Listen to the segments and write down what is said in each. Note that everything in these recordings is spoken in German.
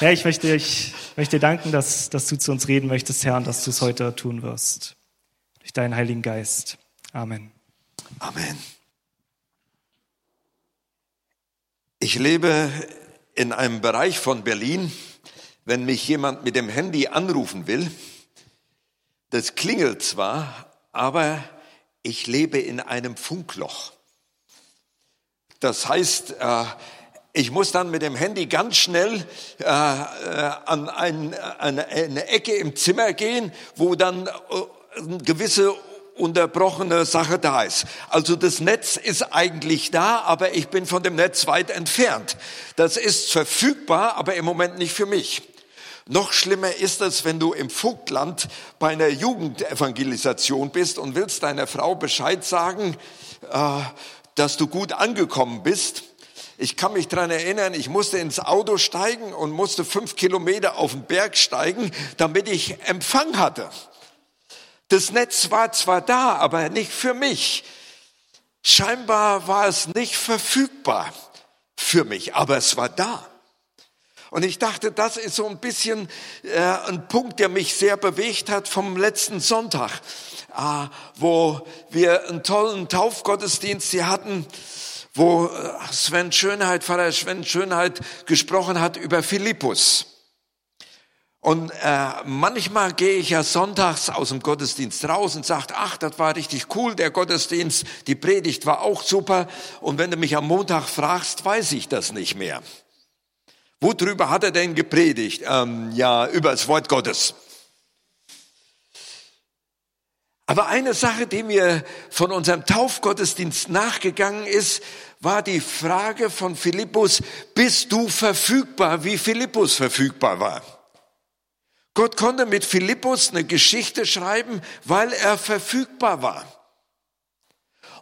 Herr, ich möchte, ich möchte dir danken, dass, dass du zu uns reden möchtest, Herr, und dass du es heute tun wirst. Durch deinen Heiligen Geist. Amen. Amen. Ich lebe in einem Bereich von Berlin, wenn mich jemand mit dem Handy anrufen will, das klingelt zwar, aber ich lebe in einem Funkloch. Das heißt, äh, ich muss dann mit dem Handy ganz schnell äh, äh, an ein, eine, eine Ecke im Zimmer gehen, wo dann eine gewisse unterbrochene Sache da ist. Also das Netz ist eigentlich da, aber ich bin von dem Netz weit entfernt. Das ist verfügbar, aber im Moment nicht für mich. Noch schlimmer ist es, wenn du im Vogtland bei einer Jugendevangelisation bist und willst deiner Frau Bescheid sagen, äh, dass du gut angekommen bist. Ich kann mich dran erinnern, ich musste ins Auto steigen und musste fünf Kilometer auf den Berg steigen, damit ich Empfang hatte. Das Netz war zwar da, aber nicht für mich. Scheinbar war es nicht verfügbar für mich, aber es war da. Und ich dachte, das ist so ein bisschen äh, ein Punkt, der mich sehr bewegt hat vom letzten Sonntag, äh, wo wir einen tollen Taufgottesdienst hier hatten, wo äh, Sven Schönheit, Pfarrer Sven Schönheit gesprochen hat über Philippus. Und äh, manchmal gehe ich ja sonntags aus dem Gottesdienst raus und sage, ach, das war richtig cool, der Gottesdienst, die Predigt war auch super. Und wenn du mich am Montag fragst, weiß ich das nicht mehr. Worüber hat er denn gepredigt? Ähm, ja, über das Wort Gottes. Aber eine Sache, die mir von unserem Taufgottesdienst nachgegangen ist, war die Frage von Philippus, bist du verfügbar, wie Philippus verfügbar war? Gott konnte mit Philippus eine Geschichte schreiben, weil er verfügbar war.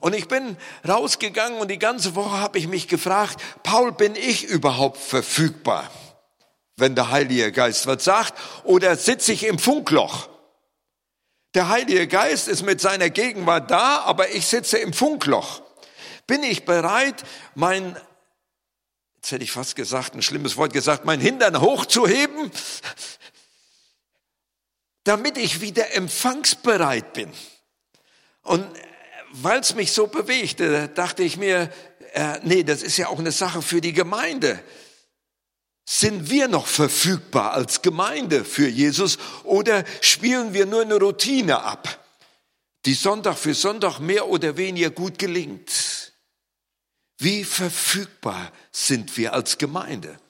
Und ich bin rausgegangen und die ganze Woche habe ich mich gefragt, Paul, bin ich überhaupt verfügbar, wenn der Heilige Geist was sagt, oder sitze ich im Funkloch? Der Heilige Geist ist mit seiner Gegenwart da, aber ich sitze im Funkloch. Bin ich bereit, mein, jetzt hätte ich fast gesagt, ein schlimmes Wort gesagt, mein Hintern hochzuheben, damit ich wieder empfangsbereit bin? Und weil es mich so bewegte, dachte ich mir, äh, nee, das ist ja auch eine Sache für die Gemeinde. Sind wir noch verfügbar als Gemeinde für Jesus oder spielen wir nur eine Routine ab, die Sonntag für Sonntag mehr oder weniger gut gelingt? Wie verfügbar sind wir als Gemeinde?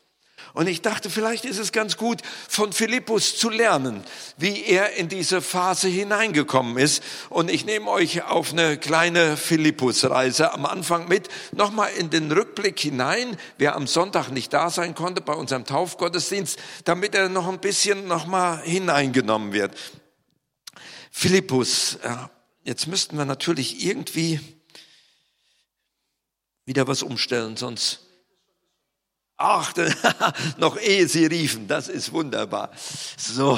Und ich dachte, vielleicht ist es ganz gut, von Philippus zu lernen, wie er in diese Phase hineingekommen ist. Und ich nehme euch auf eine kleine Philippus-Reise am Anfang mit, nochmal in den Rückblick hinein, wer am Sonntag nicht da sein konnte bei unserem Taufgottesdienst, damit er noch ein bisschen nochmal hineingenommen wird. Philippus, jetzt müssten wir natürlich irgendwie wieder was umstellen, sonst Ach, noch ehe sie riefen, das ist wunderbar. So.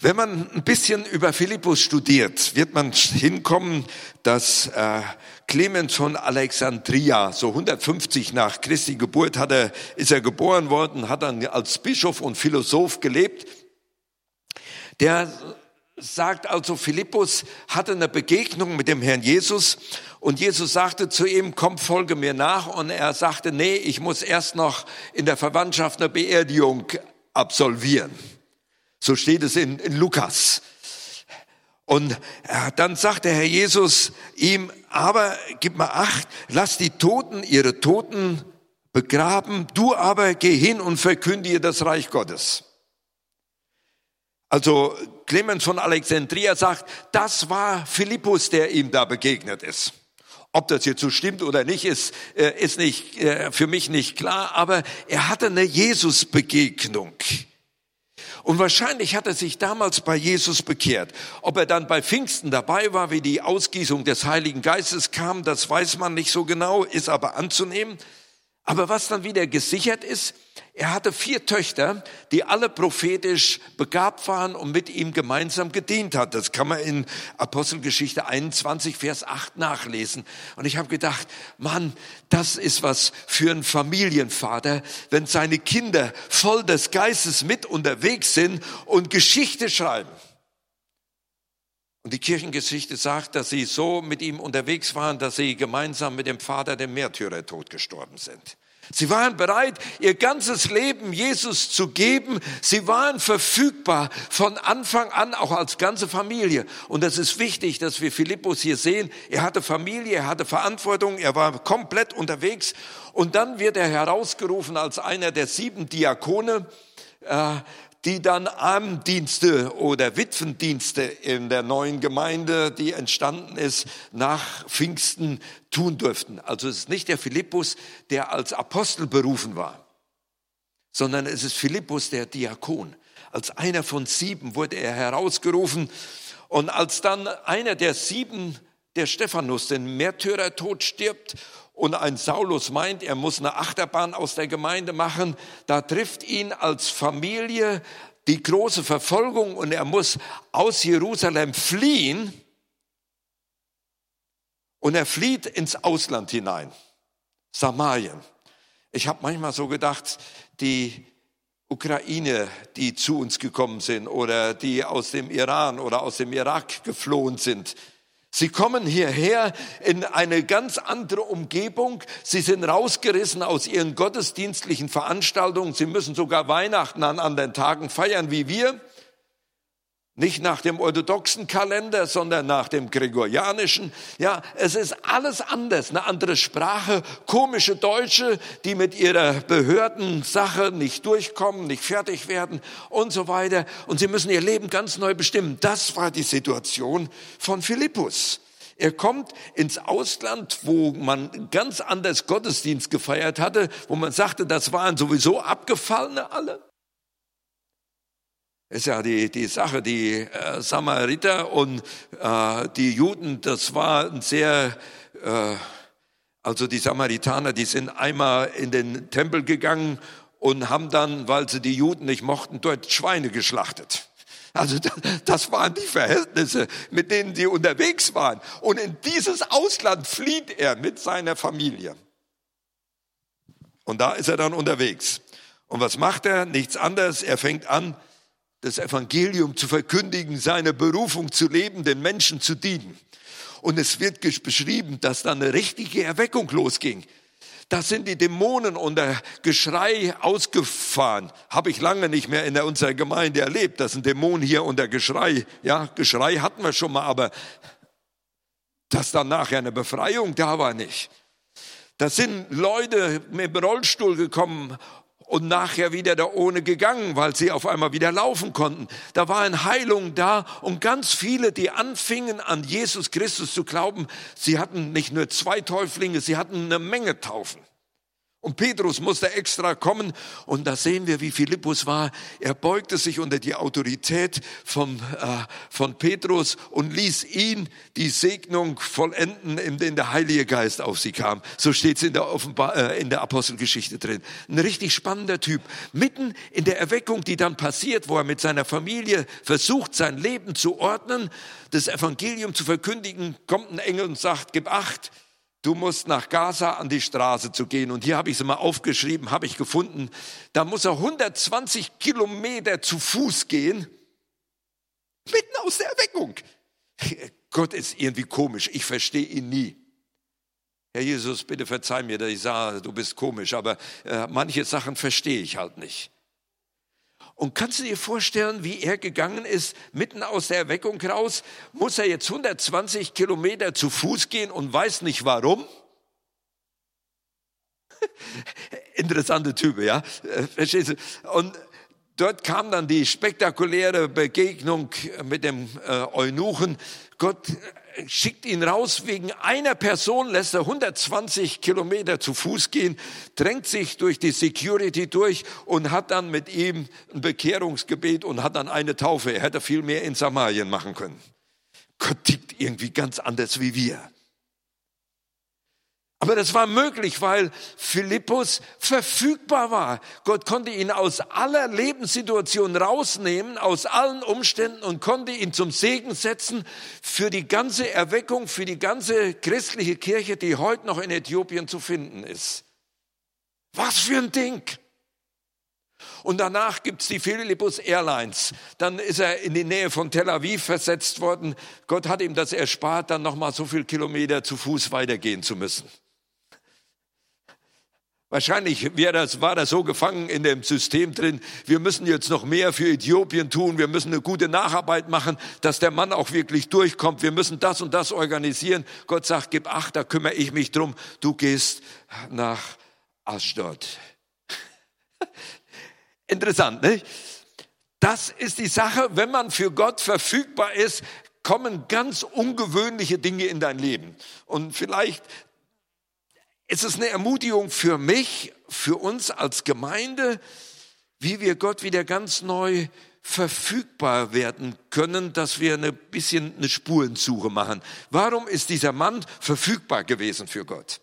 Wenn man ein bisschen über Philippus studiert, wird man hinkommen, dass äh, Clemens von Alexandria, so 150 nach Christi Geburt, hat er, ist er geboren worden, hat dann als Bischof und Philosoph gelebt. Der sagt also, Philippus hatte eine Begegnung mit dem Herrn Jesus und Jesus sagte zu ihm, komm, folge mir nach. Und er sagte, nee, ich muss erst noch in der Verwandtschaft eine Beerdigung absolvieren. So steht es in, in Lukas. Und äh, dann sagt der Herr Jesus ihm, aber gib mal acht, lass die Toten ihre Toten begraben, du aber geh hin und verkündige das Reich Gottes. Also Clemens von Alexandria sagt, das war Philippus, der ihm da begegnet ist. Ob das jetzt so stimmt oder nicht, ist, äh, ist nicht, äh, für mich nicht klar, aber er hatte eine Jesus-Begegnung. Und wahrscheinlich hat er sich damals bei Jesus bekehrt. Ob er dann bei Pfingsten dabei war, wie die Ausgießung des Heiligen Geistes kam, das weiß man nicht so genau, ist aber anzunehmen. Aber was dann wieder gesichert ist, er hatte vier Töchter, die alle prophetisch begabt waren und mit ihm gemeinsam gedient hat. Das kann man in Apostelgeschichte 21, Vers 8 nachlesen. Und ich habe gedacht, Mann, das ist was für einen Familienvater, wenn seine Kinder voll des Geistes mit unterwegs sind und Geschichte schreiben. Und die Kirchengeschichte sagt, dass sie so mit ihm unterwegs waren, dass sie gemeinsam mit dem Vater dem Märtyrertod gestorben sind. Sie waren bereit, ihr ganzes Leben Jesus zu geben. Sie waren verfügbar von Anfang an, auch als ganze Familie. Und das ist wichtig, dass wir Philippus hier sehen. Er hatte Familie, er hatte Verantwortung, er war komplett unterwegs. Und dann wird er herausgerufen als einer der sieben Diakone. Äh, die dann Armdienste oder Witwendienste in der neuen Gemeinde, die entstanden ist, nach Pfingsten tun durften. Also es ist nicht der Philippus, der als Apostel berufen war, sondern es ist Philippus, der Diakon. Als einer von sieben wurde er herausgerufen und als dann einer der sieben, der Stephanus, den Märtyrertod stirbt und ein Saulus meint, er muss eine Achterbahn aus der Gemeinde machen, da trifft ihn als Familie die große Verfolgung und er muss aus Jerusalem fliehen. Und er flieht ins Ausland hinein, Samarien. Ich habe manchmal so gedacht, die Ukraine, die zu uns gekommen sind oder die aus dem Iran oder aus dem Irak geflohen sind, Sie kommen hierher in eine ganz andere Umgebung. Sie sind rausgerissen aus ihren gottesdienstlichen Veranstaltungen. Sie müssen sogar Weihnachten an anderen Tagen feiern wie wir. Nicht nach dem orthodoxen Kalender, sondern nach dem gregorianischen. Ja, es ist alles anders. Eine andere Sprache, komische Deutsche, die mit ihrer Behördensache nicht durchkommen, nicht fertig werden und so weiter. Und sie müssen ihr Leben ganz neu bestimmen. Das war die Situation von Philippus. Er kommt ins Ausland, wo man ganz anders Gottesdienst gefeiert hatte, wo man sagte, das waren sowieso Abgefallene alle ist ja die, die Sache, die äh, Samariter und äh, die Juden, das war ein sehr, äh, also die Samaritaner, die sind einmal in den Tempel gegangen und haben dann, weil sie die Juden nicht mochten, dort Schweine geschlachtet. Also das, das waren die Verhältnisse, mit denen sie unterwegs waren. Und in dieses Ausland flieht er mit seiner Familie. Und da ist er dann unterwegs. Und was macht er? Nichts anderes. Er fängt an, das Evangelium zu verkündigen, seine Berufung zu leben, den Menschen zu dienen. Und es wird beschrieben, dass da eine richtige Erweckung losging. Da sind die Dämonen unter Geschrei ausgefahren. Habe ich lange nicht mehr in unserer Gemeinde erlebt, dass ein Dämon hier unter Geschrei, ja, Geschrei hatten wir schon mal, aber dass dann nachher eine Befreiung da war nicht. Da sind Leute mit dem Rollstuhl gekommen und nachher wieder da ohne gegangen, weil sie auf einmal wieder laufen konnten. Da war eine Heilung da und ganz viele, die anfingen an Jesus Christus zu glauben, sie hatten nicht nur zwei Täuflinge, sie hatten eine Menge Taufen. Und Petrus musste extra kommen. Und da sehen wir, wie Philippus war. Er beugte sich unter die Autorität von, äh, von Petrus und ließ ihn die Segnung vollenden, indem der Heilige Geist auf sie kam. So steht es in der, Offenbar äh, in der Apostelgeschichte drin. Ein richtig spannender Typ. Mitten in der Erweckung, die dann passiert, wo er mit seiner Familie versucht, sein Leben zu ordnen, das Evangelium zu verkündigen, kommt ein Engel und sagt, gib acht, du musst nach Gaza an die Straße zu gehen. Und hier habe ich es mal aufgeschrieben, habe ich gefunden. Da muss er 120 Kilometer zu Fuß gehen, mitten aus der Erweckung. Gott ist irgendwie komisch, ich verstehe ihn nie. Herr Jesus, bitte verzeih mir, dass ich sage, du bist komisch, aber äh, manche Sachen verstehe ich halt nicht. Und kannst du dir vorstellen, wie er gegangen ist, mitten aus der Erweckung raus? Muss er jetzt 120 Kilometer zu Fuß gehen und weiß nicht warum? Interessante Type, ja? Äh, verstehst du? Und dort kam dann die spektakuläre Begegnung mit dem äh, Eunuchen. Gott schickt ihn raus wegen einer Person, lässt er 120 Kilometer zu Fuß gehen, drängt sich durch die Security durch und hat dann mit ihm ein Bekehrungsgebet und hat dann eine Taufe. Er hätte viel mehr in Samarien machen können. Gott tickt irgendwie ganz anders wie wir. Aber das war möglich, weil Philippus verfügbar war. Gott konnte ihn aus aller Lebenssituation rausnehmen, aus allen Umständen und konnte ihn zum Segen setzen für die ganze Erweckung, für die ganze christliche Kirche, die heute noch in Äthiopien zu finden ist. Was für ein Ding! Und danach gibt's die Philippus Airlines. Dann ist er in die Nähe von Tel Aviv versetzt worden. Gott hat ihm das erspart, dann nochmal so viel Kilometer zu Fuß weitergehen zu müssen. Wahrscheinlich das, war das so gefangen in dem System drin, wir müssen jetzt noch mehr für Äthiopien tun, wir müssen eine gute Nacharbeit machen, dass der Mann auch wirklich durchkommt, wir müssen das und das organisieren. Gott sagt, gib acht, da kümmere ich mich drum, du gehst nach Ashdod. Interessant, ne? Das ist die Sache, wenn man für Gott verfügbar ist, kommen ganz ungewöhnliche Dinge in dein Leben. Und vielleicht ist es eine Ermutigung für mich, für uns als Gemeinde, wie wir Gott wieder ganz neu verfügbar werden können, dass wir ein bisschen eine Spurensuche machen. Warum ist dieser Mann verfügbar gewesen für Gott?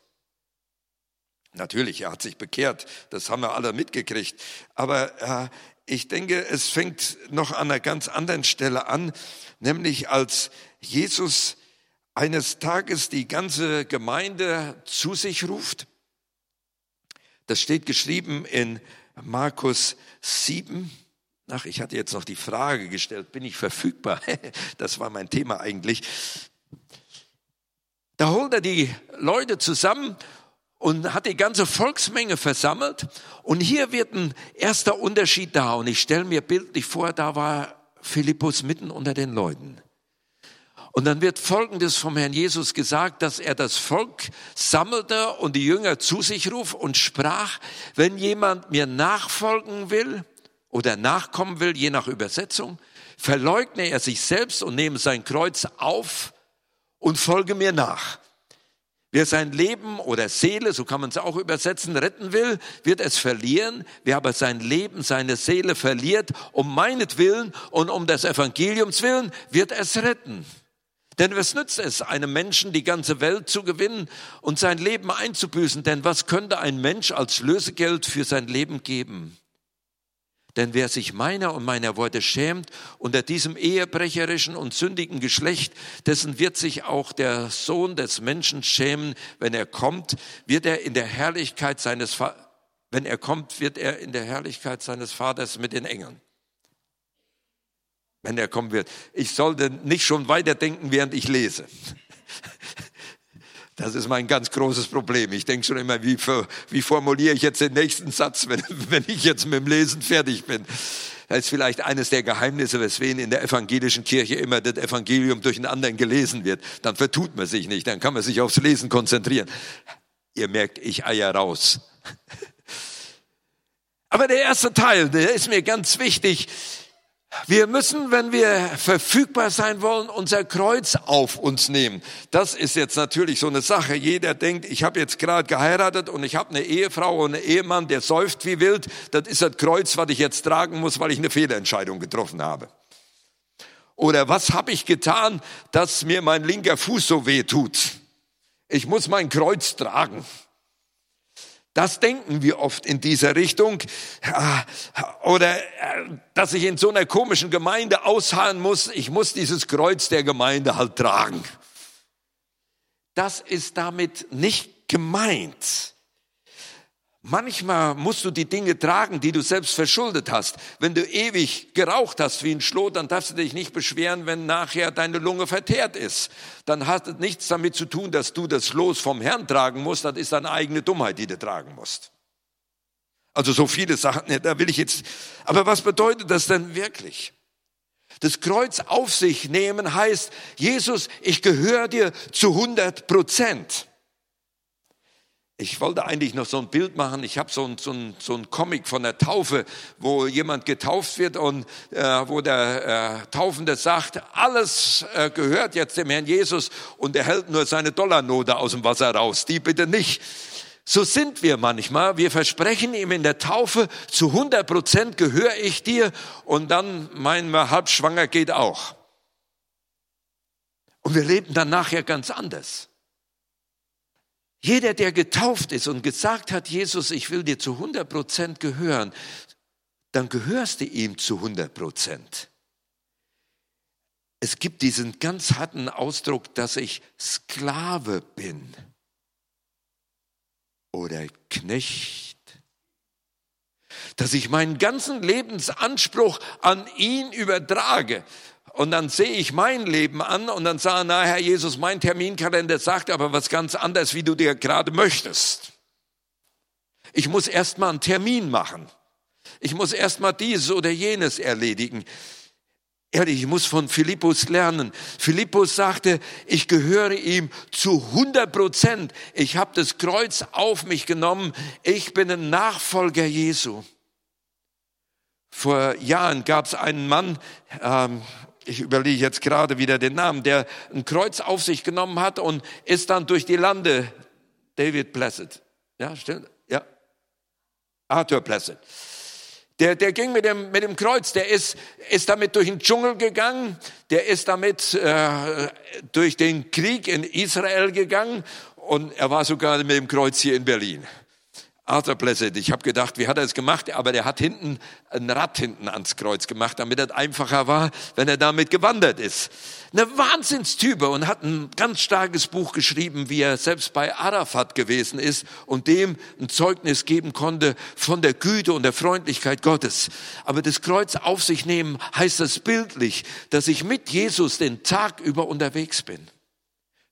Natürlich, er hat sich bekehrt, das haben wir alle mitgekriegt. Aber äh, ich denke, es fängt noch an einer ganz anderen Stelle an, nämlich als Jesus eines Tages die ganze Gemeinde zu sich ruft. Das steht geschrieben in Markus 7. Ach, ich hatte jetzt noch die Frage gestellt, bin ich verfügbar? Das war mein Thema eigentlich. Da holt er die Leute zusammen und hat die ganze Volksmenge versammelt. Und hier wird ein erster Unterschied da. Und ich stelle mir bildlich vor, da war Philippus mitten unter den Leuten. Und dann wird Folgendes vom Herrn Jesus gesagt, dass er das Volk sammelte und die Jünger zu sich ruft und sprach, wenn jemand mir nachfolgen will oder nachkommen will, je nach Übersetzung, verleugne er sich selbst und nehme sein Kreuz auf und folge mir nach. Wer sein Leben oder Seele, so kann man es auch übersetzen, retten will, wird es verlieren. Wer aber sein Leben, seine Seele verliert, um meinetwillen und um des Evangeliums willen, wird es retten. Denn was nützt es, einem Menschen die ganze Welt zu gewinnen und sein Leben einzubüßen? Denn was könnte ein Mensch als Lösegeld für sein Leben geben? Denn wer sich meiner und meiner Worte schämt unter diesem ehebrecherischen und sündigen Geschlecht, dessen wird sich auch der Sohn des Menschen schämen, wenn er kommt, wird er in der Herrlichkeit seines wenn er kommt, wird er in der Herrlichkeit seines Vaters mit den Engeln wenn er kommen wird. Ich sollte nicht schon weiterdenken, während ich lese. Das ist mein ganz großes Problem. Ich denke schon immer, wie, wie formuliere ich jetzt den nächsten Satz, wenn, wenn ich jetzt mit dem Lesen fertig bin. Das ist vielleicht eines der Geheimnisse, weswegen in der evangelischen Kirche immer das Evangelium durch einen anderen gelesen wird. Dann vertut man sich nicht, dann kann man sich aufs Lesen konzentrieren. Ihr merkt, ich eier raus. Aber der erste Teil, der ist mir ganz wichtig. Wir müssen, wenn wir verfügbar sein wollen, unser Kreuz auf uns nehmen. Das ist jetzt natürlich so eine Sache. Jeder denkt, ich habe jetzt gerade geheiratet und ich habe eine Ehefrau und einen Ehemann, der säuft wie wild. Das ist das Kreuz, was ich jetzt tragen muss, weil ich eine Fehlentscheidung getroffen habe. Oder was habe ich getan, dass mir mein linker Fuß so weh tut? Ich muss mein Kreuz tragen. Das denken wir oft in dieser Richtung. Oder äh, dass ich in so einer komischen Gemeinde ausharren muss, ich muss dieses Kreuz der Gemeinde halt tragen. Das ist damit nicht gemeint. Manchmal musst du die Dinge tragen, die du selbst verschuldet hast. Wenn du ewig geraucht hast wie ein Schlot, dann darfst du dich nicht beschweren, wenn nachher deine Lunge verteert ist. Dann hat es nichts damit zu tun, dass du das Los vom Herrn tragen musst. Das ist deine eigene Dummheit, die du tragen musst. Also so viele Sachen, da will ich jetzt, aber was bedeutet das denn wirklich? Das Kreuz auf sich nehmen heißt, Jesus, ich gehöre dir zu 100 Prozent. Ich wollte eigentlich noch so ein Bild machen. Ich habe so ein, so, ein, so ein Comic von der Taufe, wo jemand getauft wird und äh, wo der äh, Taufende sagt, alles äh, gehört jetzt dem Herrn Jesus und er hält nur seine Dollarnote aus dem Wasser raus. Die bitte nicht. So sind wir manchmal. Wir versprechen ihm in der Taufe, zu 100 Prozent gehöre ich dir und dann meinen wir, halb schwanger geht auch. Und wir leben dann nachher ganz anders. Jeder, der getauft ist und gesagt hat, Jesus, ich will dir zu 100 Prozent gehören, dann gehörst du ihm zu 100 Prozent. Es gibt diesen ganz harten Ausdruck, dass ich Sklave bin oder Knecht. Dass ich meinen ganzen Lebensanspruch an ihn übertrage. Und dann sehe ich mein Leben an und dann sage, na Herr Jesus, mein Terminkalender sagt aber was ganz anderes, wie du dir gerade möchtest. Ich muss erst mal einen Termin machen. Ich muss erst mal dieses oder jenes erledigen. Ehrlich, ich muss von Philippus lernen. Philippus sagte, ich gehöre ihm zu 100 Prozent. Ich habe das Kreuz auf mich genommen. Ich bin ein Nachfolger Jesu. Vor Jahren gab es einen Mann, ähm, ich überlege jetzt gerade wieder den Namen, der ein Kreuz auf sich genommen hat und ist dann durch die Lande, David Blessed. Ja, stimmt? Ja. Arthur Blessed der, der ging mit dem, mit dem Kreuz, der ist, ist damit durch den Dschungel gegangen, der ist damit äh, durch den Krieg in Israel gegangen und er war sogar mit dem Kreuz hier in Berlin. Arthur Blessed. Ich habe gedacht, wie hat er es gemacht? Aber der hat hinten ein Rad hinten ans Kreuz gemacht, damit es einfacher war, wenn er damit gewandert ist. Eine Wahnsinnstype und hat ein ganz starkes Buch geschrieben, wie er selbst bei Arafat gewesen ist und dem ein Zeugnis geben konnte von der Güte und der Freundlichkeit Gottes. Aber das Kreuz auf sich nehmen heißt das bildlich, dass ich mit Jesus den Tag über unterwegs bin.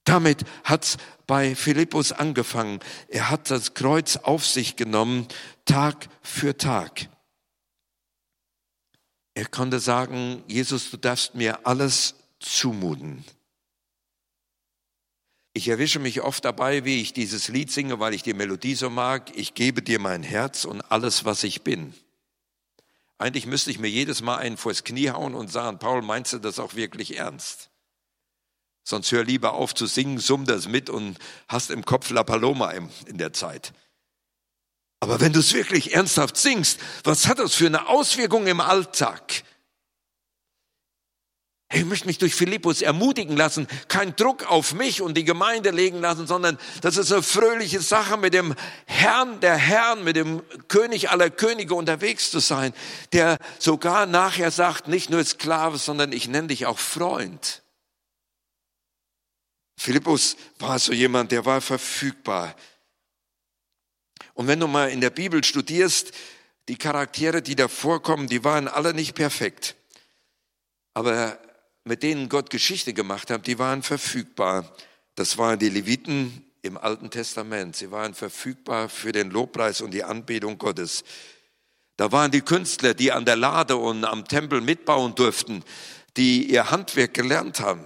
Damit hat's bei Philippus angefangen. Er hat das Kreuz auf sich genommen, Tag für Tag. Er konnte sagen, Jesus, du darfst mir alles zumuten. Ich erwische mich oft dabei, wie ich dieses Lied singe, weil ich die Melodie so mag. Ich gebe dir mein Herz und alles, was ich bin. Eigentlich müsste ich mir jedes Mal einen vors Knie hauen und sagen, Paul, meinst du das auch wirklich ernst? Sonst hör lieber auf zu singen, summ das mit und hast im Kopf La Paloma in der Zeit. Aber wenn du es wirklich ernsthaft singst, was hat das für eine Auswirkung im Alltag? Ich möchte mich durch Philippus ermutigen lassen, keinen Druck auf mich und die Gemeinde legen lassen, sondern das ist eine fröhliche Sache, mit dem Herrn der Herren, mit dem König aller Könige unterwegs zu sein, der sogar nachher sagt, nicht nur Sklave, sondern ich nenne dich auch Freund. Philippus war so jemand, der war verfügbar. Und wenn du mal in der Bibel studierst, die Charaktere, die da vorkommen, die waren alle nicht perfekt. Aber mit denen Gott Geschichte gemacht hat, die waren verfügbar. Das waren die Leviten im Alten Testament. Sie waren verfügbar für den Lobpreis und die Anbetung Gottes. Da waren die Künstler, die an der Lade und am Tempel mitbauen durften, die ihr Handwerk gelernt haben.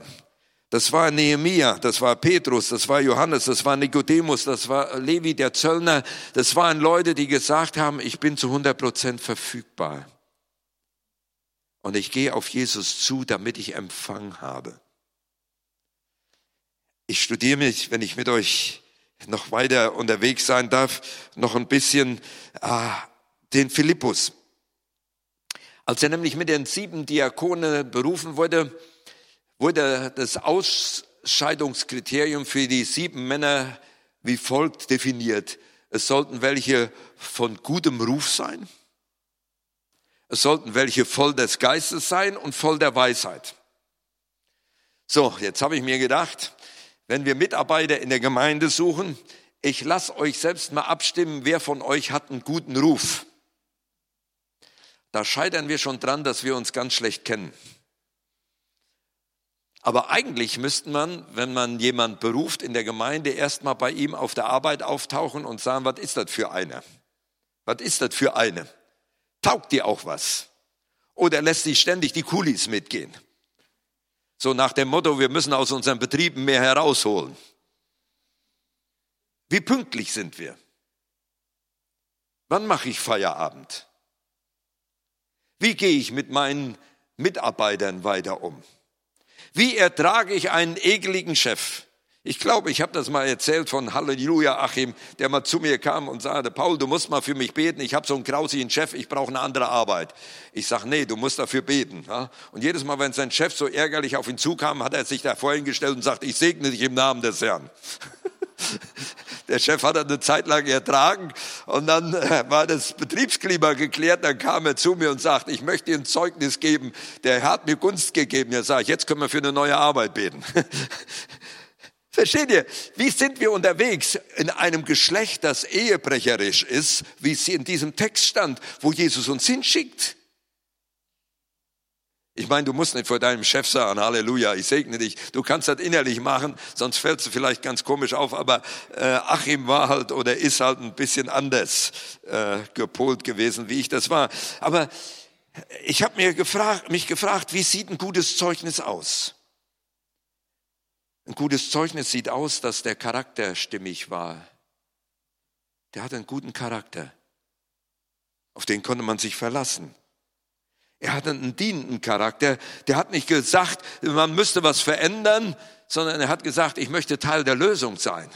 Das war Nehemia, das war Petrus, das war Johannes, das war Nikodemus, das war Levi der Zöllner. Das waren Leute, die gesagt haben, ich bin zu 100 Prozent verfügbar. Und ich gehe auf Jesus zu, damit ich Empfang habe. Ich studiere mich, wenn ich mit euch noch weiter unterwegs sein darf, noch ein bisschen ah, den Philippus. Als er nämlich mit den sieben Diakonen berufen wurde, wurde das Ausscheidungskriterium für die sieben Männer wie folgt definiert. Es sollten welche von gutem Ruf sein. Es sollten welche voll des Geistes sein und voll der Weisheit. So, jetzt habe ich mir gedacht, wenn wir Mitarbeiter in der Gemeinde suchen, ich lasse euch selbst mal abstimmen, wer von euch hat einen guten Ruf. Da scheitern wir schon dran, dass wir uns ganz schlecht kennen. Aber eigentlich müsste man, wenn man jemand beruft in der Gemeinde, erstmal bei ihm auf der Arbeit auftauchen und sagen, was ist das für eine? Was ist das für eine? Taugt dir auch was? Oder lässt sich ständig die Kulis mitgehen? So nach dem Motto, wir müssen aus unseren Betrieben mehr herausholen. Wie pünktlich sind wir? Wann mache ich Feierabend? Wie gehe ich mit meinen Mitarbeitern weiter um? Wie ertrage ich einen ekeligen Chef? Ich glaube, ich habe das mal erzählt von Halleluja Achim, der mal zu mir kam und sagte, Paul, du musst mal für mich beten, ich habe so einen grausigen Chef, ich brauche eine andere Arbeit. Ich sage, nee, du musst dafür beten. Und jedes Mal, wenn sein Chef so ärgerlich auf ihn zukam, hat er sich da vorhin gestellt und sagt, ich segne dich im Namen des Herrn. Der Chef hat er eine Zeit lang ertragen und dann äh, war das Betriebsklima geklärt. Dann kam er zu mir und sagte, ich möchte Ihnen Zeugnis geben. Der Herr hat mir Gunst gegeben. Sage ich, jetzt können wir für eine neue Arbeit beten. Versteht ihr? Wie sind wir unterwegs in einem Geschlecht, das ehebrecherisch ist, wie es in diesem Text stand, wo Jesus uns hinschickt? Ich meine, du musst nicht vor deinem Chef sagen, Halleluja, ich segne dich. Du kannst das innerlich machen, sonst fällst du vielleicht ganz komisch auf. Aber äh, Achim war halt oder ist halt ein bisschen anders äh, gepolt gewesen, wie ich das war. Aber ich habe mir gefragt, mich gefragt, wie sieht ein gutes Zeugnis aus? Ein gutes Zeugnis sieht aus, dass der Charakter stimmig war. Der hatte einen guten Charakter. Auf den konnte man sich verlassen. Er hatte einen dienenden Charakter. Der hat nicht gesagt, man müsste was verändern, sondern er hat gesagt, ich möchte Teil der Lösung sein.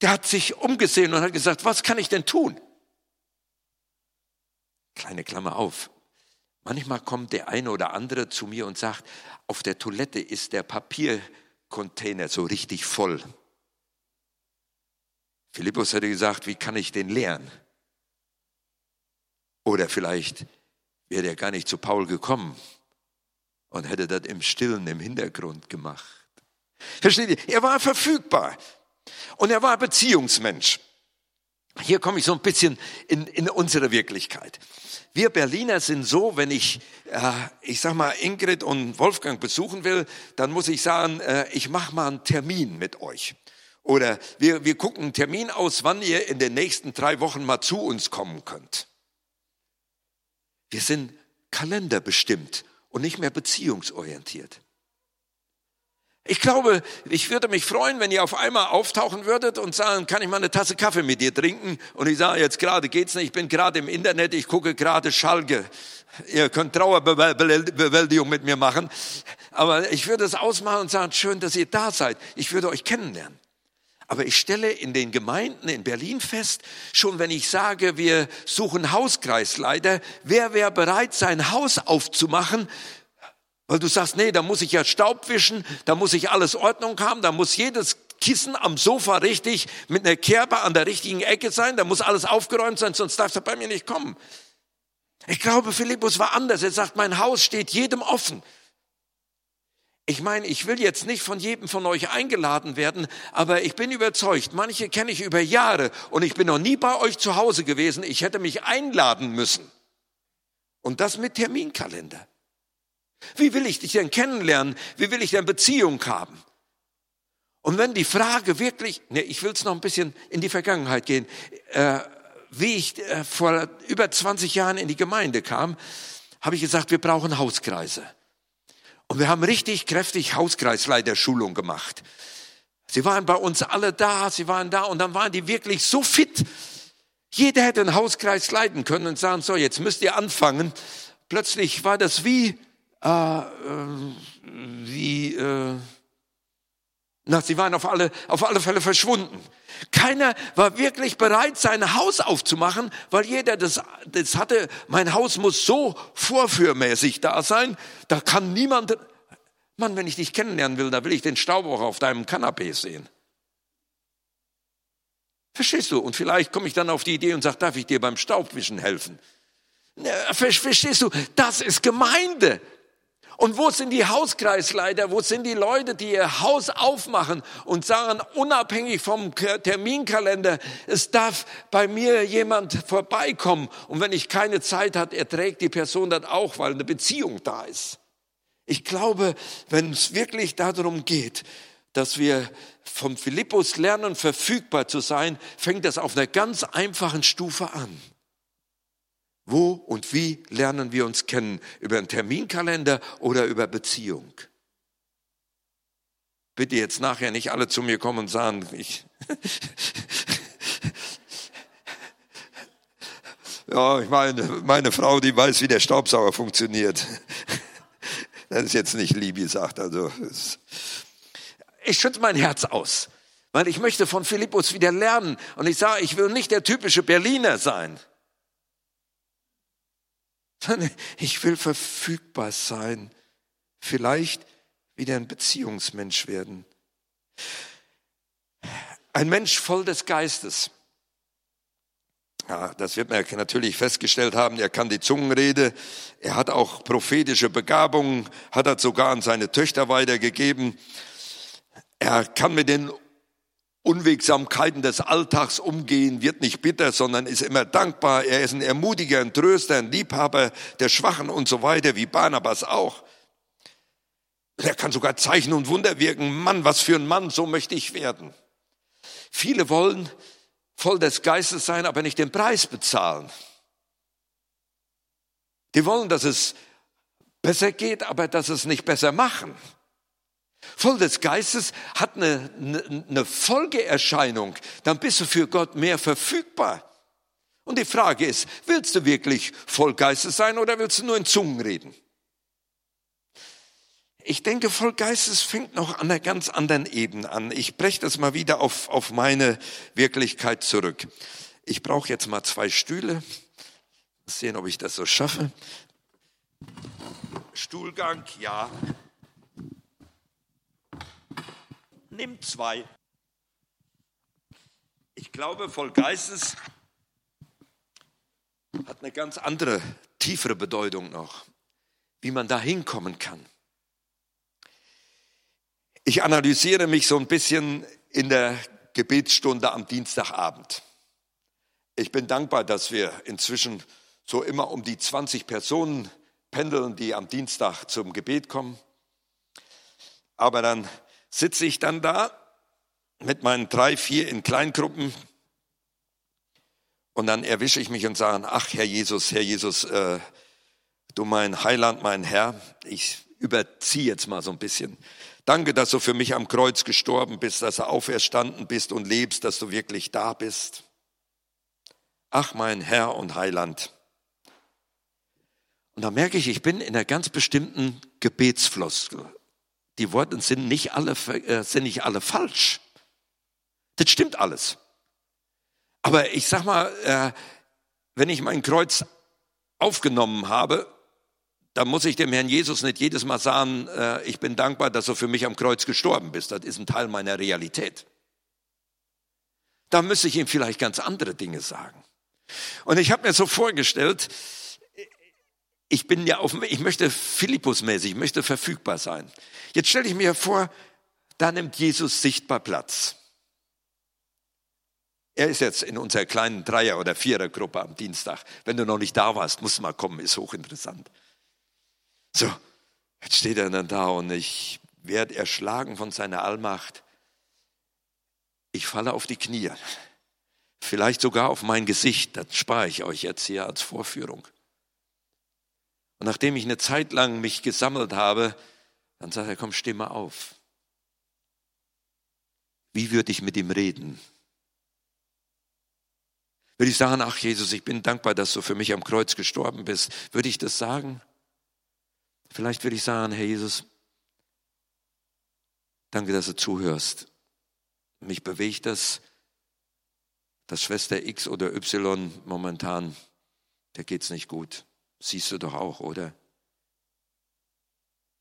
Der hat sich umgesehen und hat gesagt, was kann ich denn tun? Kleine Klammer auf. Manchmal kommt der eine oder andere zu mir und sagt, auf der Toilette ist der Papiercontainer so richtig voll. Philippus hätte gesagt, wie kann ich den leeren? Oder vielleicht wäre er gar nicht zu Paul gekommen und hätte das im Stillen, im Hintergrund gemacht. Versteht ihr? Er war verfügbar und er war Beziehungsmensch. Hier komme ich so ein bisschen in, in unsere Wirklichkeit. Wir Berliner sind so, wenn ich, äh, ich sag mal, Ingrid und Wolfgang besuchen will, dann muss ich sagen, äh, ich mache mal einen Termin mit euch. Oder wir, wir gucken einen Termin aus, wann ihr in den nächsten drei Wochen mal zu uns kommen könnt. Wir sind kalenderbestimmt und nicht mehr beziehungsorientiert. Ich glaube, ich würde mich freuen, wenn ihr auf einmal auftauchen würdet und sagen, kann ich mal eine Tasse Kaffee mit dir trinken? Und ich sage, jetzt gerade geht's nicht, ich bin gerade im Internet, ich gucke gerade Schalke. Ihr könnt Trauerbewältigung mit mir machen. Aber ich würde es ausmachen und sagen, schön, dass ihr da seid. Ich würde euch kennenlernen. Aber ich stelle in den Gemeinden in Berlin fest, schon wenn ich sage, wir suchen Hauskreisleiter, wer wäre bereit, sein Haus aufzumachen, weil du sagst, nee, da muss ich ja Staub wischen, da muss ich alles Ordnung haben, da muss jedes Kissen am Sofa richtig mit einer Kerbe an der richtigen Ecke sein, da muss alles aufgeräumt sein, sonst darfst du bei mir nicht kommen. Ich glaube, Philippus war anders. Er sagt, mein Haus steht jedem offen. Ich meine, ich will jetzt nicht von jedem von euch eingeladen werden, aber ich bin überzeugt, manche kenne ich über Jahre und ich bin noch nie bei euch zu Hause gewesen. Ich hätte mich einladen müssen. Und das mit Terminkalender. Wie will ich dich denn kennenlernen? Wie will ich denn Beziehung haben? Und wenn die Frage wirklich, ne, ich will es noch ein bisschen in die Vergangenheit gehen, äh, wie ich äh, vor über 20 Jahren in die Gemeinde kam, habe ich gesagt, wir brauchen Hauskreise. Und wir haben richtig kräftig Hauskreisleiterschulung gemacht. Sie waren bei uns alle da, sie waren da und dann waren die wirklich so fit. Jeder hätte einen Hauskreis leiten können und sagen, so, jetzt müsst ihr anfangen. Plötzlich war das wie äh, äh, wie, äh, na, sie waren auf alle, auf alle Fälle verschwunden. Keiner war wirklich bereit, sein Haus aufzumachen, weil jeder das, das hatte, mein Haus muss so vorführmäßig da sein, da kann niemand, Mann, wenn ich dich kennenlernen will, da will ich den Staub auch auf deinem Kanapee sehen. Verstehst du? Und vielleicht komme ich dann auf die Idee und sage, darf ich dir beim Staubwischen helfen? Verstehst du? Das ist Gemeinde. Und wo sind die Hauskreisleiter? Wo sind die Leute, die ihr Haus aufmachen und sagen, unabhängig vom Terminkalender, es darf bei mir jemand vorbeikommen. Und wenn ich keine Zeit hat, erträgt die Person das auch, weil eine Beziehung da ist. Ich glaube, wenn es wirklich darum geht, dass wir vom Philippus lernen, verfügbar zu sein, fängt das auf einer ganz einfachen Stufe an. Wo und wie lernen wir uns kennen? Über einen Terminkalender oder über Beziehung? Bitte jetzt nachher nicht alle zu mir kommen und sagen, ich. ja, ich meine, meine Frau, die weiß, wie der Staubsauger funktioniert. Das ist jetzt nicht lieb gesagt, also. Ich schütte mein Herz aus, weil ich möchte von Philippus wieder lernen und ich sage, ich will nicht der typische Berliner sein. Ich will verfügbar sein. Vielleicht wieder ein Beziehungsmensch werden. Ein Mensch voll des Geistes. Ja, das wird man natürlich festgestellt haben. Er kann die Zungenrede. Er hat auch prophetische Begabungen, hat er sogar an seine Töchter weitergegeben. Er kann mit den Unwegsamkeiten des Alltags umgehen, wird nicht bitter, sondern ist immer dankbar. Er ist ein Ermutiger, ein Tröster, ein Liebhaber der Schwachen und so weiter, wie Barnabas auch. Er kann sogar Zeichen und Wunder wirken. Mann, was für ein Mann, so möchte ich werden. Viele wollen voll des Geistes sein, aber nicht den Preis bezahlen. Die wollen, dass es besser geht, aber dass es nicht besser machen. Voll des Geistes hat eine, eine, eine Folgeerscheinung. Dann bist du für Gott mehr verfügbar. Und die Frage ist, willst du wirklich voll Geistes sein oder willst du nur in Zungen reden? Ich denke, voll Geistes fängt noch an einer ganz anderen Ebene an. Ich breche das mal wieder auf, auf meine Wirklichkeit zurück. Ich brauche jetzt mal zwei Stühle. Mal sehen, ob ich das so schaffe. Stuhlgang, ja. Nimm zwei. Ich glaube, voll Geistes hat eine ganz andere, tiefere Bedeutung noch, wie man da hinkommen kann. Ich analysiere mich so ein bisschen in der Gebetsstunde am Dienstagabend. Ich bin dankbar, dass wir inzwischen so immer um die 20 Personen pendeln, die am Dienstag zum Gebet kommen. Aber dann sitze ich dann da mit meinen drei, vier in Kleingruppen und dann erwische ich mich und sage, ach Herr Jesus, Herr Jesus, äh, du mein Heiland, mein Herr, ich überziehe jetzt mal so ein bisschen. Danke, dass du für mich am Kreuz gestorben bist, dass du auferstanden bist und lebst, dass du wirklich da bist. Ach, mein Herr und Heiland. Und da merke ich, ich bin in einer ganz bestimmten Gebetsfloskel. Die Worte sind nicht alle, äh, sind nicht alle falsch. Das stimmt alles. Aber ich sag mal, äh, wenn ich mein Kreuz aufgenommen habe, da muss ich dem Herrn Jesus nicht jedes Mal sagen, äh, ich bin dankbar, dass du für mich am Kreuz gestorben bist. Das ist ein Teil meiner Realität. Da müsste ich ihm vielleicht ganz andere Dinge sagen. Und ich habe mir so vorgestellt, ich bin ja auf, ich möchte Philippus-mäßig, ich möchte verfügbar sein. Jetzt stelle ich mir vor, da nimmt Jesus sichtbar Platz. Er ist jetzt in unserer kleinen Dreier- oder Vierergruppe am Dienstag. Wenn du noch nicht da warst, musst du mal kommen, ist hochinteressant. So, jetzt steht er dann da und ich werde erschlagen von seiner Allmacht. Ich falle auf die Knie, vielleicht sogar auf mein Gesicht, das spare ich euch jetzt hier als Vorführung. Und nachdem ich eine Zeit lang mich gesammelt habe, dann sagt er, komm, steh mal auf. Wie würde ich mit ihm reden? Würde ich sagen, ach Jesus, ich bin dankbar, dass du für mich am Kreuz gestorben bist. Würde ich das sagen? Vielleicht würde ich sagen, Herr Jesus, danke, dass du zuhörst. Mich bewegt das, dass Schwester X oder Y momentan, der geht's nicht gut. Siehst du doch auch, oder?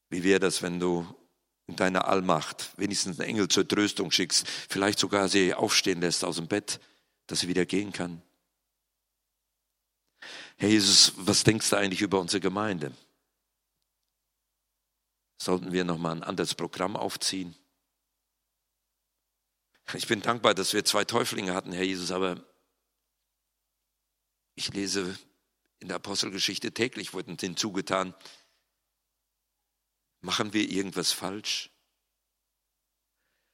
Wie wäre das, wenn du in deiner Allmacht wenigstens einen Engel zur Tröstung schickst, vielleicht sogar sie aufstehen lässt aus dem Bett, dass sie wieder gehen kann? Herr Jesus, was denkst du eigentlich über unsere Gemeinde? sollten wir nochmal ein anderes Programm aufziehen. Ich bin dankbar, dass wir zwei Täuflinge hatten, Herr Jesus, aber ich lese in der Apostelgeschichte täglich wurden hinzugetan, machen wir irgendwas falsch?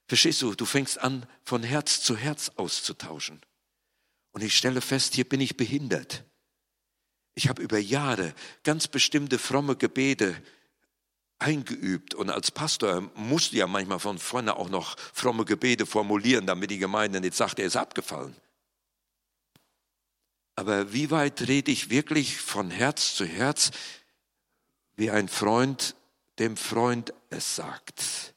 Verstehst du, du fängst an, von Herz zu Herz auszutauschen. Und ich stelle fest, hier bin ich behindert. Ich habe über Jahre ganz bestimmte fromme Gebete eingeübt. Und als Pastor musst du ja manchmal von vorne auch noch fromme Gebete formulieren, damit die Gemeinde nicht sagt, er ist abgefallen. Aber wie weit rede ich wirklich von Herz zu Herz, wie ein Freund dem Freund es sagt?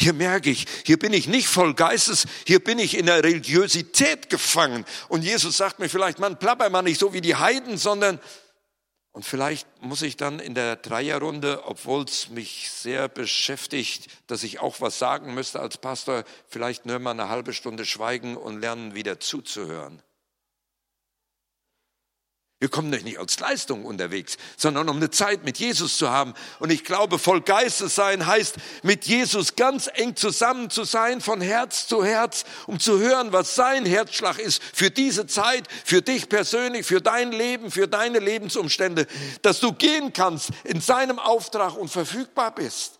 Hier merke ich, hier bin ich nicht voll Geistes, hier bin ich in der Religiosität gefangen. Und Jesus sagt mir vielleicht, man plapper mal nicht so wie die Heiden, sondern Und vielleicht muss ich dann in der Dreierrunde, obwohl es mich sehr beschäftigt, dass ich auch was sagen müsste als Pastor, vielleicht nur mal eine halbe Stunde schweigen und lernen, wieder zuzuhören. Wir kommen doch nicht als Leistung unterwegs, sondern um eine Zeit mit Jesus zu haben. Und ich glaube, voll Geistes sein heißt, mit Jesus ganz eng zusammen zu sein, von Herz zu Herz, um zu hören, was sein Herzschlag ist für diese Zeit, für dich persönlich, für dein Leben, für deine Lebensumstände, dass du gehen kannst in seinem Auftrag und verfügbar bist.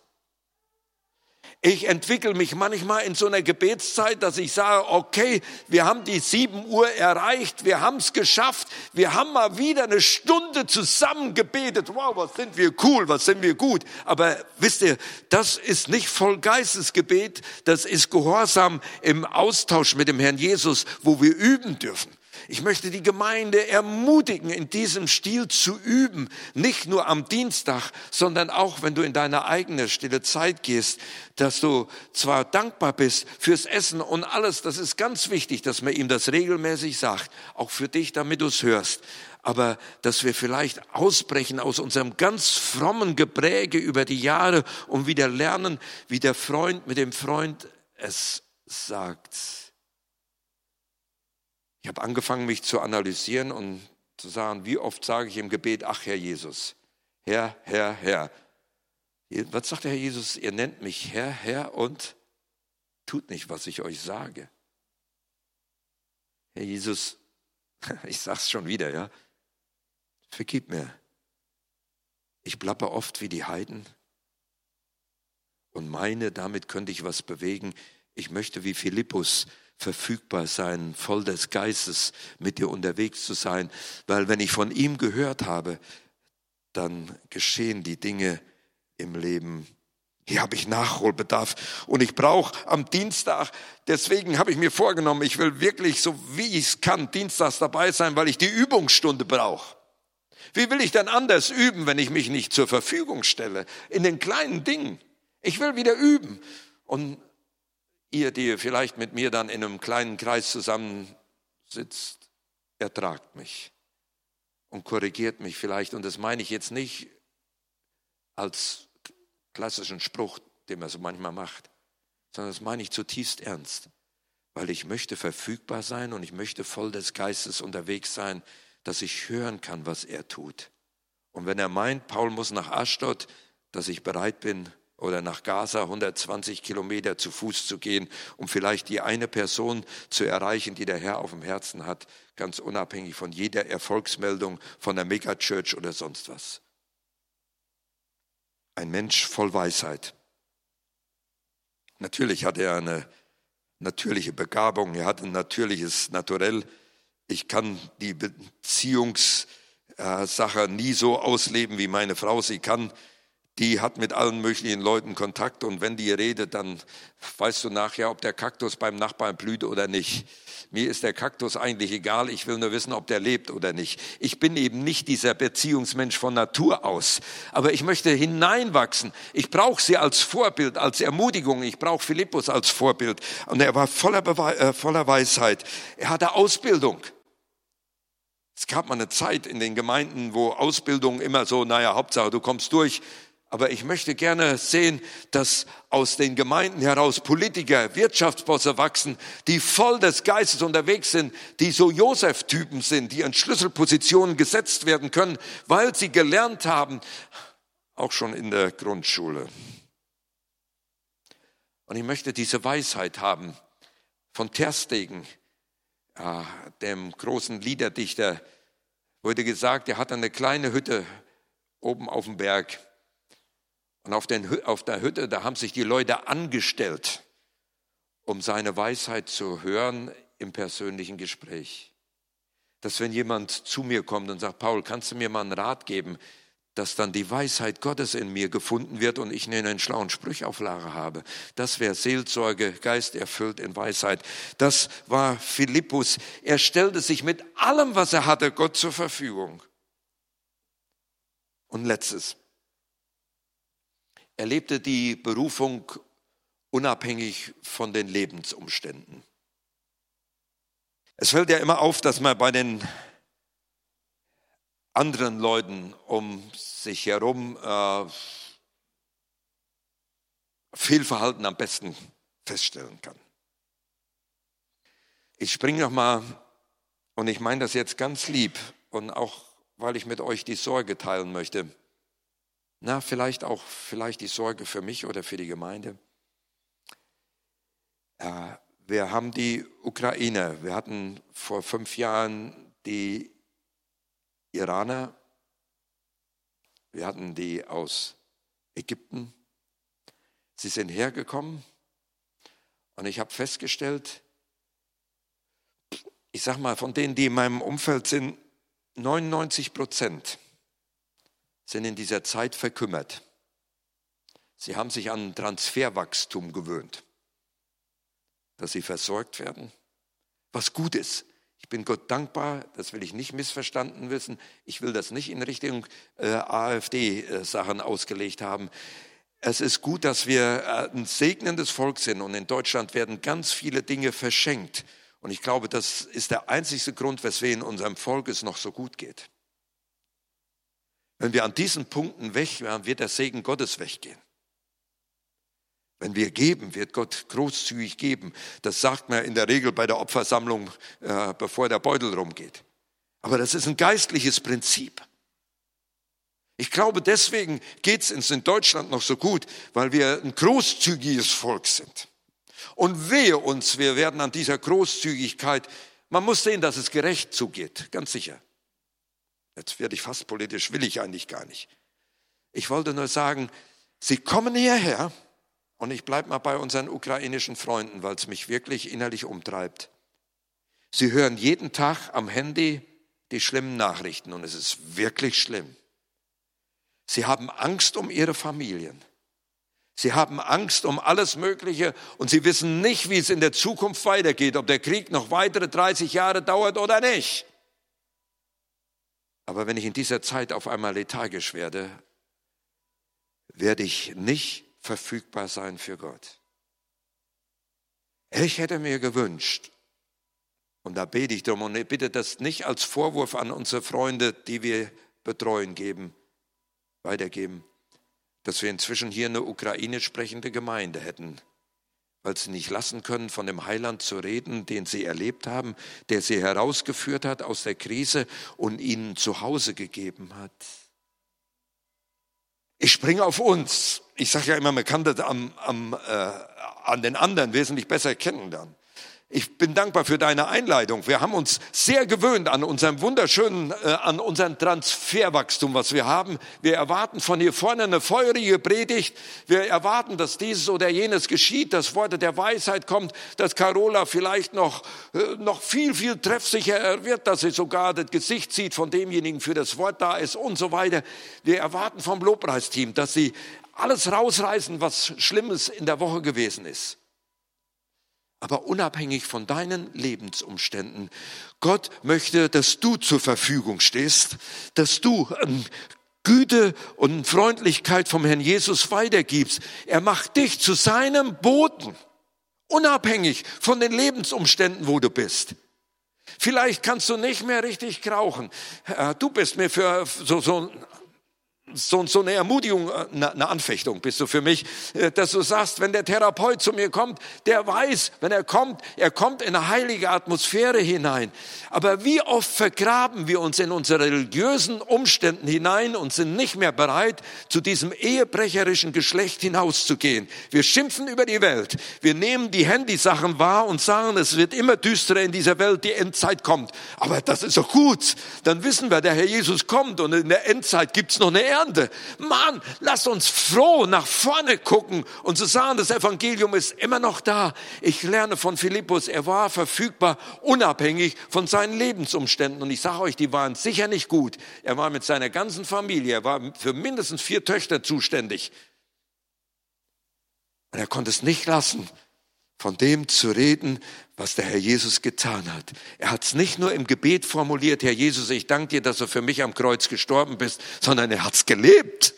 Ich entwickle mich manchmal in so einer Gebetszeit, dass ich sage, okay, wir haben die sieben Uhr erreicht, wir haben es geschafft, wir haben mal wieder eine Stunde zusammen gebetet. Wow, was sind wir cool, was sind wir gut. Aber wisst ihr, das ist nicht voll Geistesgebet, das ist Gehorsam im Austausch mit dem Herrn Jesus, wo wir üben dürfen. Ich möchte die Gemeinde ermutigen, in diesem Stil zu üben. Nicht nur am Dienstag, sondern auch, wenn du in deine eigene stille Zeit gehst, dass du zwar dankbar bist fürs Essen und alles. Das ist ganz wichtig, dass man ihm das regelmäßig sagt. Auch für dich, damit du es hörst aber dass wir vielleicht ausbrechen aus unserem ganz frommen Gepräge über die Jahre und wieder lernen, wie der Freund mit dem Freund es sagt. Ich habe angefangen, mich zu analysieren und zu sagen, wie oft sage ich im Gebet, ach Herr Jesus, Herr, Herr, Herr. Was sagt der Herr Jesus? Ihr nennt mich Herr, Herr und tut nicht, was ich euch sage. Herr Jesus, ich sag's schon wieder, ja. Vergib mir. Ich plappe oft wie die Heiden und meine, damit könnte ich was bewegen. Ich möchte wie Philippus verfügbar sein, voll des Geistes mit dir unterwegs zu sein, weil wenn ich von ihm gehört habe, dann geschehen die Dinge im Leben. Hier habe ich Nachholbedarf und ich brauche am Dienstag, deswegen habe ich mir vorgenommen, ich will wirklich so wie ich es kann dienstags dabei sein, weil ich die Übungsstunde brauche. Wie will ich denn anders üben, wenn ich mich nicht zur Verfügung stelle? In den kleinen Dingen. Ich will wieder üben. Und ihr, die vielleicht mit mir dann in einem kleinen Kreis zusammensitzt, ertragt mich und korrigiert mich vielleicht. Und das meine ich jetzt nicht als klassischen Spruch, den man so manchmal macht, sondern das meine ich zutiefst ernst, weil ich möchte verfügbar sein und ich möchte voll des Geistes unterwegs sein, dass ich hören kann, was er tut. Und wenn er meint, Paul muss nach Aschdod, dass ich bereit bin, oder nach Gaza 120 Kilometer zu Fuß zu gehen, um vielleicht die eine Person zu erreichen, die der Herr auf dem Herzen hat, ganz unabhängig von jeder Erfolgsmeldung von der Megachurch oder sonst was. Ein Mensch voll Weisheit. Natürlich hat er eine natürliche Begabung, er hat ein natürliches Naturell. Ich kann die Beziehungssache nie so ausleben, wie meine Frau sie kann die hat mit allen möglichen Leuten Kontakt und wenn die redet, dann weißt du nachher, ob der Kaktus beim Nachbarn blüht oder nicht. Mir ist der Kaktus eigentlich egal, ich will nur wissen, ob der lebt oder nicht. Ich bin eben nicht dieser Beziehungsmensch von Natur aus, aber ich möchte hineinwachsen. Ich brauche sie als Vorbild, als Ermutigung. Ich brauche Philippus als Vorbild. Und er war voller, Bewe äh, voller Weisheit. Er hatte Ausbildung. Es gab mal eine Zeit in den Gemeinden, wo Ausbildung immer so, naja, Hauptsache, du kommst durch, aber ich möchte gerne sehen, dass aus den Gemeinden heraus Politiker, Wirtschaftsbosse wachsen, die voll des Geistes unterwegs sind, die so Josef-Typen sind, die in Schlüsselpositionen gesetzt werden können, weil sie gelernt haben, auch schon in der Grundschule. Und ich möchte diese Weisheit haben von Terstegen, dem großen Liederdichter, wurde gesagt, er hat eine kleine Hütte oben auf dem Berg und auf, den, auf der Hütte, da haben sich die Leute angestellt, um seine Weisheit zu hören im persönlichen Gespräch. Dass wenn jemand zu mir kommt und sagt, Paul, kannst du mir mal einen Rat geben, dass dann die Weisheit Gottes in mir gefunden wird und ich einen schlauen Sprüch auf Lager habe. Das wäre Seelsorge, Geist erfüllt in Weisheit. Das war Philippus. Er stellte sich mit allem, was er hatte, Gott zur Verfügung. Und letztes. Er lebte die Berufung unabhängig von den Lebensumständen. Es fällt ja immer auf, dass man bei den anderen Leuten um sich herum äh, Fehlverhalten am besten feststellen kann. Ich springe noch mal und ich meine das jetzt ganz lieb und auch weil ich mit euch die Sorge teilen möchte. Na, vielleicht auch vielleicht die Sorge für mich oder für die Gemeinde. Äh, wir haben die Ukraine. Wir hatten vor fünf Jahren die Iraner. Wir hatten die aus Ägypten. Sie sind hergekommen und ich habe festgestellt, ich sage mal, von denen, die in meinem Umfeld sind, 99 Prozent sind in dieser Zeit verkümmert. Sie haben sich an Transferwachstum gewöhnt, dass sie versorgt werden, was gut ist. Ich bin Gott dankbar, das will ich nicht missverstanden wissen. Ich will das nicht in Richtung äh, AfD-Sachen ausgelegt haben. Es ist gut, dass wir äh, ein segnendes Volk sind und in Deutschland werden ganz viele Dinge verschenkt. Und ich glaube, das ist der einzigste Grund, weswegen unserem Volk es noch so gut geht. Wenn wir an diesen Punkten weg wären, wird der Segen Gottes weggehen. Wenn wir geben, wird Gott großzügig geben. Das sagt man in der Regel bei der Opfersammlung, äh, bevor der Beutel rumgeht. Aber das ist ein geistliches Prinzip. Ich glaube, deswegen geht es uns in Deutschland noch so gut, weil wir ein großzügiges Volk sind. Und wehe uns, wir werden an dieser Großzügigkeit, man muss sehen, dass es gerecht zugeht, ganz sicher. Jetzt werde ich fast politisch, will ich eigentlich gar nicht. Ich wollte nur sagen, Sie kommen hierher und ich bleibe mal bei unseren ukrainischen Freunden, weil es mich wirklich innerlich umtreibt. Sie hören jeden Tag am Handy die schlimmen Nachrichten und es ist wirklich schlimm. Sie haben Angst um ihre Familien. Sie haben Angst um alles Mögliche und sie wissen nicht, wie es in der Zukunft weitergeht, ob der Krieg noch weitere 30 Jahre dauert oder nicht. Aber wenn ich in dieser Zeit auf einmal lethargisch werde, werde ich nicht verfügbar sein für Gott. Ich hätte mir gewünscht, und da bete ich darum und bitte das nicht als Vorwurf an unsere Freunde, die wir betreuen, geben, weitergeben dass wir inzwischen hier eine ukrainisch sprechende Gemeinde hätten, weil sie nicht lassen können, von dem Heiland zu reden, den sie erlebt haben, der sie herausgeführt hat aus der Krise und ihnen zu Hause gegeben hat. Ich springe auf uns. Ich sage ja immer, man kann das am, am, äh, an den anderen wesentlich besser kennenlernen. Ich bin dankbar für deine Einleitung. Wir haben uns sehr gewöhnt an unserem wunderschönen, äh, an unserem Transferwachstum, was wir haben. Wir erwarten von hier vorne eine feurige Predigt. Wir erwarten, dass dieses oder jenes geschieht, dass Worte der Weisheit kommt, dass Carola vielleicht noch, äh, noch viel, viel treffsicher wird, dass sie sogar das Gesicht sieht von demjenigen, für das Wort da ist und so weiter. Wir erwarten vom Lobpreisteam, dass sie alles rausreißen, was Schlimmes in der Woche gewesen ist aber unabhängig von deinen Lebensumständen. Gott möchte, dass du zur Verfügung stehst, dass du ähm, Güte und Freundlichkeit vom Herrn Jesus weitergibst. Er macht dich zu seinem Boten, unabhängig von den Lebensumständen, wo du bist. Vielleicht kannst du nicht mehr richtig krauchen. Äh, du bist mir für so, so so, so eine Ermutigung, eine, eine Anfechtung bist du für mich, äh, dass du sagst, wenn der Therapeut zu mir kommt, der weiß, wenn er kommt, er kommt in eine heilige Atmosphäre hinein. Aber wie oft vergraben wir uns in unsere religiösen Umständen hinein und sind nicht mehr bereit, zu diesem ehebrecherischen Geschlecht hinauszugehen. Wir schimpfen über die Welt. Wir nehmen die Handysachen wahr und sagen, es wird immer düsterer in dieser Welt, die Endzeit kommt. Aber das ist doch gut. Dann wissen wir, der Herr Jesus kommt und in der Endzeit gibt's noch eine Ernte. Mann, lass uns froh nach vorne gucken und zu sagen, das Evangelium ist immer noch da. Ich lerne von Philippus, er war verfügbar, unabhängig von seinen Lebensumständen. Und ich sage euch, die waren sicher nicht gut. Er war mit seiner ganzen Familie, er war für mindestens vier Töchter zuständig. Und er konnte es nicht lassen, von dem zu reden, was der Herr Jesus getan hat. Er hat es nicht nur im Gebet formuliert, Herr Jesus, ich danke dir, dass du für mich am Kreuz gestorben bist, sondern er hat es gelebt.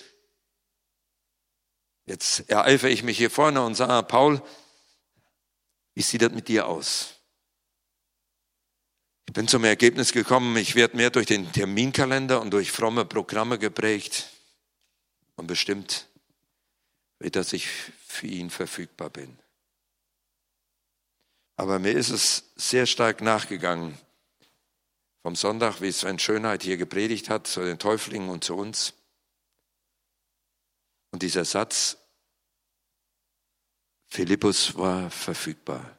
Jetzt ereifere ich mich hier vorne und sage, Paul, wie sieht das mit dir aus? Ich bin zum Ergebnis gekommen, ich werde mehr durch den Terminkalender und durch fromme Programme geprägt und bestimmt, dass ich für ihn verfügbar bin. Aber mir ist es sehr stark nachgegangen. Vom Sonntag, wie Sven Schönheit hier gepredigt hat, zu den Täuflingen und zu uns. Und dieser Satz, Philippus war verfügbar.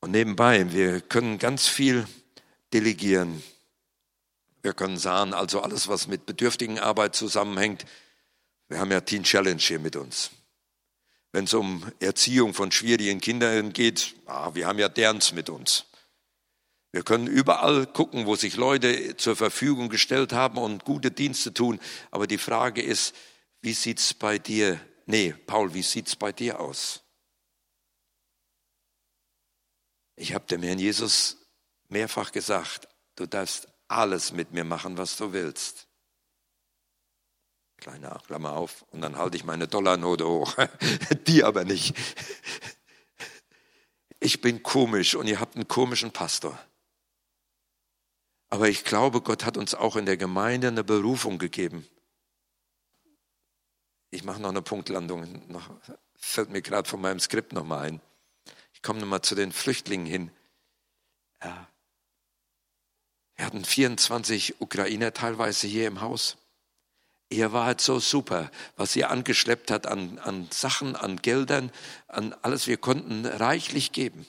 Und nebenbei, wir können ganz viel delegieren. Wir können sagen, also alles, was mit bedürftigen Arbeit zusammenhängt. Wir haben ja Teen Challenge hier mit uns wenn es um Erziehung von schwierigen Kindern geht, ah, wir haben ja Derns mit uns. Wir können überall gucken, wo sich Leute zur Verfügung gestellt haben und gute Dienste tun. Aber die Frage ist, wie sieht's bei dir, nee, Paul, wie sieht's bei dir aus? Ich habe dem Herrn Jesus mehrfach gesagt, du darfst alles mit mir machen, was du willst. Kleine Klammer auf. Und dann halte ich meine Dollarnote hoch. Die aber nicht. Ich bin komisch und ihr habt einen komischen Pastor. Aber ich glaube, Gott hat uns auch in der Gemeinde eine Berufung gegeben. Ich mache noch eine Punktlandung. Noch, fällt mir gerade von meinem Skript nochmal ein. Ich komme nochmal zu den Flüchtlingen hin. Ja. Wir hatten 24 Ukrainer teilweise hier im Haus. Ihr wart so super, was ihr angeschleppt hat an, an Sachen, an Geldern, an alles. Wir konnten reichlich geben.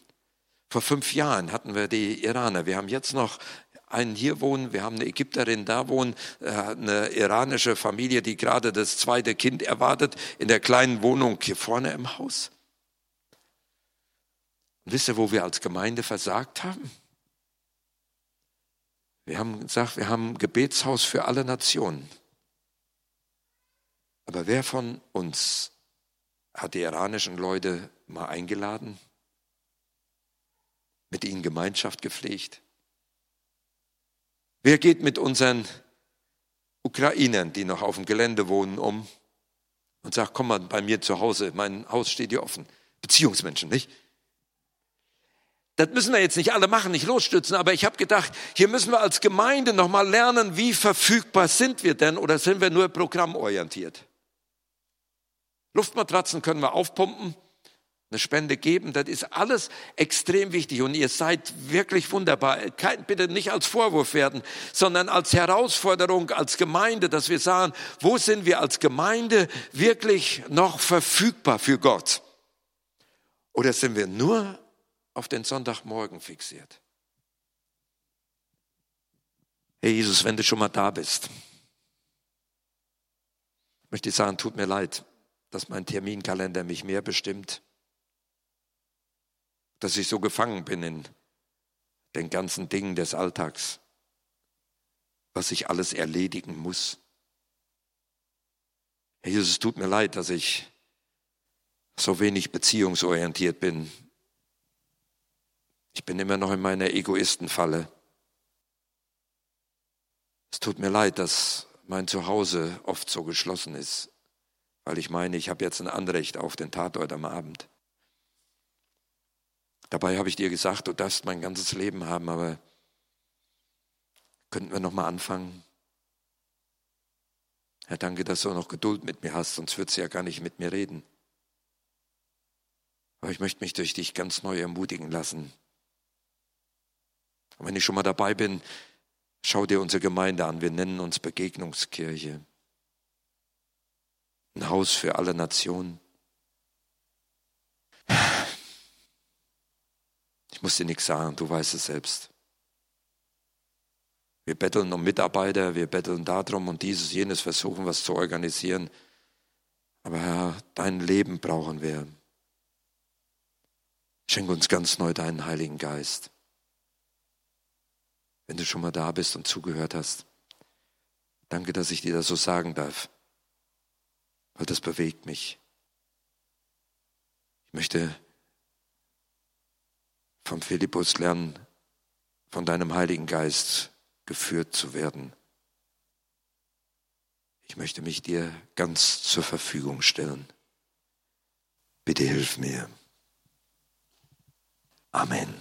Vor fünf Jahren hatten wir die Iraner. Wir haben jetzt noch einen hier wohnen, wir haben eine Ägypterin da wohnen, äh, eine iranische Familie, die gerade das zweite Kind erwartet, in der kleinen Wohnung hier vorne im Haus. Und wisst ihr, wo wir als Gemeinde versagt haben? Wir haben gesagt, wir haben ein Gebetshaus für alle Nationen. Aber wer von uns hat die iranischen Leute mal eingeladen, mit ihnen Gemeinschaft gepflegt? Wer geht mit unseren Ukrainern, die noch auf dem Gelände wohnen, um und sagt, komm mal bei mir zu Hause, mein Haus steht dir offen. Beziehungsmenschen, nicht? Das müssen wir jetzt nicht alle machen, nicht losstützen, aber ich habe gedacht, hier müssen wir als Gemeinde nochmal lernen, wie verfügbar sind wir denn oder sind wir nur programmorientiert? Luftmatratzen können wir aufpumpen, eine Spende geben, das ist alles extrem wichtig und ihr seid wirklich wunderbar. Kein, bitte nicht als Vorwurf werden, sondern als Herausforderung als Gemeinde, dass wir sagen, wo sind wir als Gemeinde wirklich noch verfügbar für Gott? Oder sind wir nur auf den Sonntagmorgen fixiert? Herr Jesus, wenn du schon mal da bist, möchte ich sagen, tut mir leid dass mein Terminkalender mich mehr bestimmt, dass ich so gefangen bin in den ganzen Dingen des Alltags, was ich alles erledigen muss. Herr Jesus, es tut mir leid, dass ich so wenig beziehungsorientiert bin. Ich bin immer noch in meiner Egoistenfalle. Es tut mir leid, dass mein Zuhause oft so geschlossen ist weil ich meine, ich habe jetzt ein Anrecht auf den Tatort am Abend. Dabei habe ich dir gesagt, du darfst mein ganzes Leben haben, aber könnten wir noch mal anfangen? Herr, danke, dass du noch Geduld mit mir hast, sonst würdest du ja gar nicht mit mir reden. Aber ich möchte mich durch dich ganz neu ermutigen lassen. Und wenn ich schon mal dabei bin, schau dir unsere Gemeinde an. Wir nennen uns Begegnungskirche ein Haus für alle Nationen. Ich muss dir nichts sagen, du weißt es selbst. Wir betteln um Mitarbeiter, wir betteln darum und dieses, jenes versuchen, was zu organisieren. Aber Herr, dein Leben brauchen wir. Schenk uns ganz neu deinen Heiligen Geist. Wenn du schon mal da bist und zugehört hast, danke, dass ich dir das so sagen darf weil das bewegt mich. Ich möchte vom Philippus lernen, von deinem Heiligen Geist geführt zu werden. Ich möchte mich dir ganz zur Verfügung stellen. Bitte hilf mir. Amen.